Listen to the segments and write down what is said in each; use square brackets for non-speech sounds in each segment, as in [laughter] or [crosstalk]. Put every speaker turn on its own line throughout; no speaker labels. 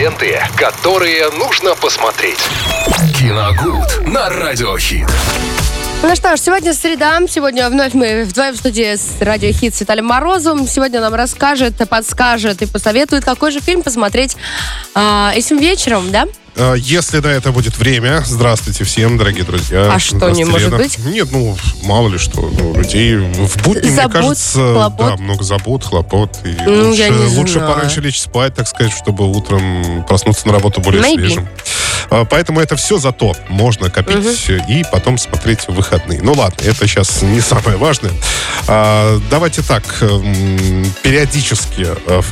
ленты, которые нужно посмотреть. Киногуд на радиохит.
Ну что ж, сегодня среда. Сегодня вновь мы вдвоем в студии с радио Хит с Виталием Морозовым. Сегодня нам расскажет, подскажет и посоветует, какой же фильм посмотреть а, этим вечером, да?
А, Если на это будет время, здравствуйте всем, дорогие друзья.
А что, не может
Лена.
быть?
Нет, ну, мало ли что. Ну, людей в будни, мне
Забот,
кажется,
хлопот.
да, много забот, хлопот. И
Ну,
лучше,
я не
лучше
знаю.
пораньше лечь спать, так сказать, чтобы утром проснуться на работу более
Maybe.
свежим. А, Поэтому это все зато можно копить и потом смотреть в выходные. Ну ладно, это сейчас не самое важное. А, Давайте так, м, периодически э,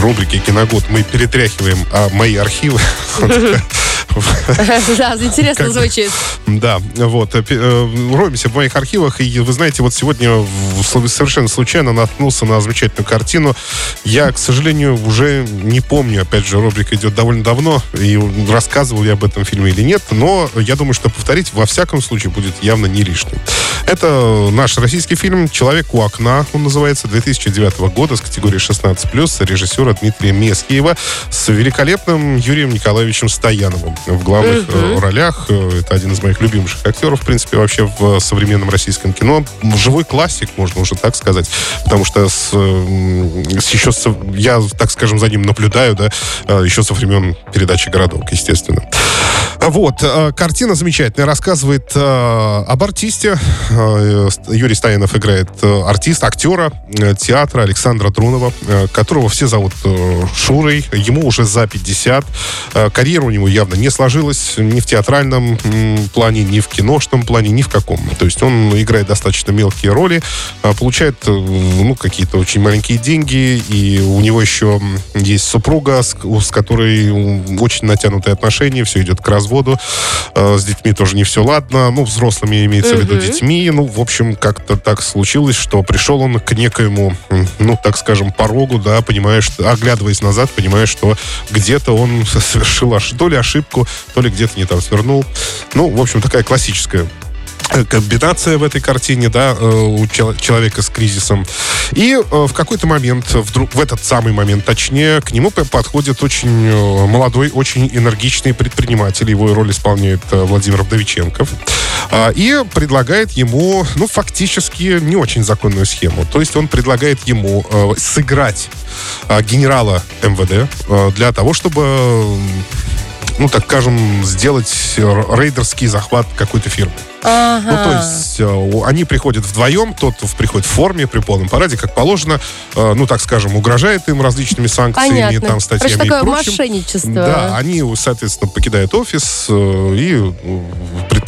рубрике «Киногод» мы перетряхиваем а, мои архивы. [laughs] [laughs]
Да, интересно звучит.
Да, вот. э, э, Роемся в моих архивах, и вы знаете, вот сегодня совершенно случайно наткнулся на замечательную картину. Я, к сожалению, уже не помню, опять же, рубрика идет довольно давно, и рассказывал я об этом фильме или нет, но я думаю, что повторить во всяком случае будет явно не лишним. Это наш российский фильм «Человек у окна», он называется, 2009 года, с категории 16+, режиссера Дмитрия Месхиева, с великолепным Юрием Николаевичем Стояновым в главных э, ролях. Э, Это один из моих любимых актеров, в принципе, вообще в современном российском кино. Живой классик, можно уже так сказать, потому что с, с еще со- я, так скажем, за ним наблюдаю, да, э, еще со времен передачи «Городок», естественно. Вот, э, картина замечательная, рассказывает э, об артисте. Э, Юрий Стоянов играет артиста, актера театра Александра Трунова, которого все зовут Шурой. Ему уже за 50. Э, Карьера у него явно не сложилась ни в театральном плане, ни в киношном плане, ни в каком. То есть он играет достаточно мелкие роли, получает ну, какие-то очень маленькие деньги, и у него еще есть супруга, с, которой очень натянутые отношения, все идет к разводу. Э, С детьми тоже не все ладно. Ну, взрослыми имеется в виду детьми. Ну, в общем, как-то так случилось, что пришел он к некоему, ну, так скажем, порогу, да, понимаешь, оглядываясь назад, понимаешь, что где-то он [laughs] совершил ош- то ли ошибку, то ли где-то не там свернул. Ну, в общем, такая классическая комбинация в этой картине, да, э, у чел- человека с кризисом. И э, в какой-то момент, вдруг, в этот самый момент, точнее, к нему подходит очень э, молодой, очень энергичный предприниматель. Его роль исполняет э, Владимир Вдовиченков. А, И предлагает ему, ну, фактически не очень законную схему. То есть он предлагает ему э, сыграть э, генерала МВД э, для того, чтобы э, ну, так скажем, сделать э, рейдерский захват какой-то фирмы. Ну, то
Ага.
есть э, они приходят вдвоем, тот приходит в форме, при полном параде, как положено, э, ну, так скажем, угрожает им различными санкциями,
Понятно.
там, статьями
Короче,
и
такое
прочим.
мошенничество.
Да, они, соответственно, покидают офис, э, и э,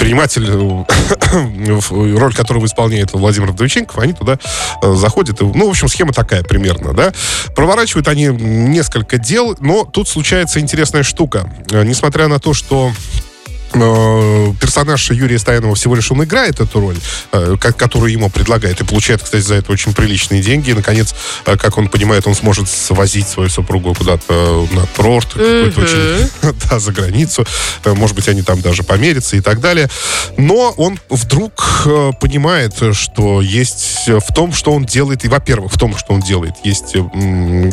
предприниматель, э, [coughs] в- роль которого исполняет Владимир Вдовиченков, они туда э, заходят. Ну, в общем, схема такая примерно, да. Проворачивают они несколько дел, но тут случается интересная штука. Э, Несмотря на то, что э, персонаж Юрия Стоянова всего лишь он играет эту роль, э, ко- которую ему предлагает, и получает, кстати, за это очень приличные деньги. И, наконец, э, как он понимает, он сможет свозить свою супругу куда-то на курорт, какой-то очень, [laughs] да, за границу. Э, Может быть, они там даже померятся и так далее. Но он вдруг понимает, что есть в том, что он делает, и, во-первых, в том, что он делает, есть,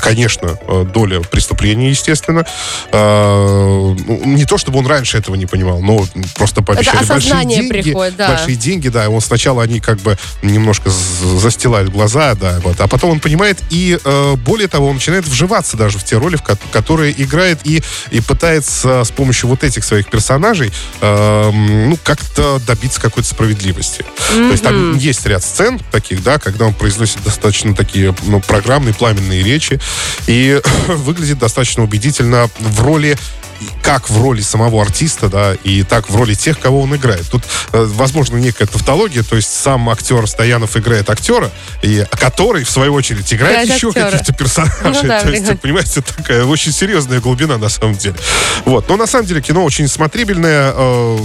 конечно, доля преступления, естественно. Ну, Не то, чтобы он раньше этого не понимал, но просто пообещали большие
осознание
деньги.
приходит, да.
Большие деньги, да. Он сначала они как бы немножко застилают глаза, да, вот. А потом он понимает, и э, более того, он начинает вживаться даже в те роли, в ко- которые играет, и, и пытается с помощью вот этих своих персонажей, э, ну, как-то добиться какой-то справедливости. То есть там есть ряд сцен таких, да, когда он произносит достаточно такие, ну, программные, пламенные речи, и [coughs] выглядит достаточно убедительно в роли как в роли самого артиста, да, и так в роли тех, кого он играет. Тут, э, возможно, некая тавтология, то есть сам актер Стоянов играет актера, и, который, в свою очередь, играет
Играет
еще
актера.
каких-то персонажей.
Ну да,
то есть,
прикольно.
понимаете, такая очень серьезная глубина на самом деле. Вот. Но на самом деле кино очень смотрибельное. э,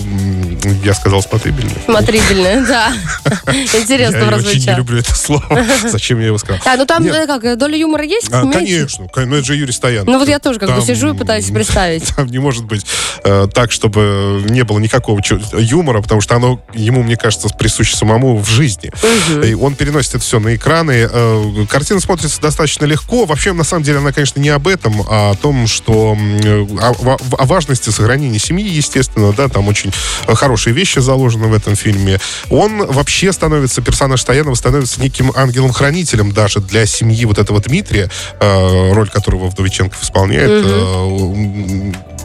я сказал смотрибельное.
Смотрибельное, да. [laughs] Интересно
я очень не люблю это слово. [laughs] Зачем я его сказал?
А, ну там э, как, доля юмора есть?
А, конечно, кон- ну это же Юрий Стоянов.
Ну вот я тоже как бы сижу и пытаюсь представить. [laughs]
Там не может быть э, так, чтобы не было никакого юмора, потому что оно ему, мне кажется, присуще самому в жизни. Угу. И он переносит это все на экраны. Э, картина смотрится достаточно легко. Вообще, на самом деле, она, конечно, не об этом, а о том, что э, о, о важности сохранения семьи, естественно, да, там очень хорошие вещи заложены в этом фильме. Он вообще становится, персонаж Стоянова становится неким ангелом-хранителем даже для семьи вот этого Дмитрия, э, роль которого Вдовиченков исполняет. Угу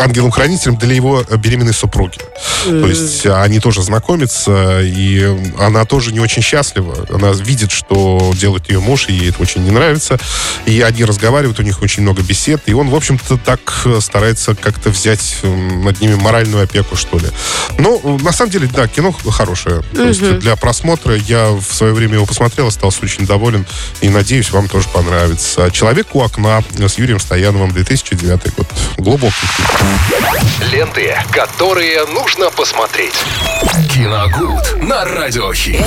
ангелом-хранителем для его беременной супруги. То есть они тоже знакомятся, и она тоже не очень счастлива. Она видит, что делает ее муж, и ей это очень не нравится. И они разговаривают, у них очень много бесед, и он, в общем-то, так старается как-то взять над ними моральную опеку, что ли. Но, на самом деле, да, кино хорошее. То есть для просмотра я в свое время его посмотрел, остался очень доволен, и надеюсь, вам тоже понравится. «Человек у окна» с Юрием Стояновым, 2009 год. Фильм.
Ленты, которые нужно посмотреть. Киногуд на радиохит.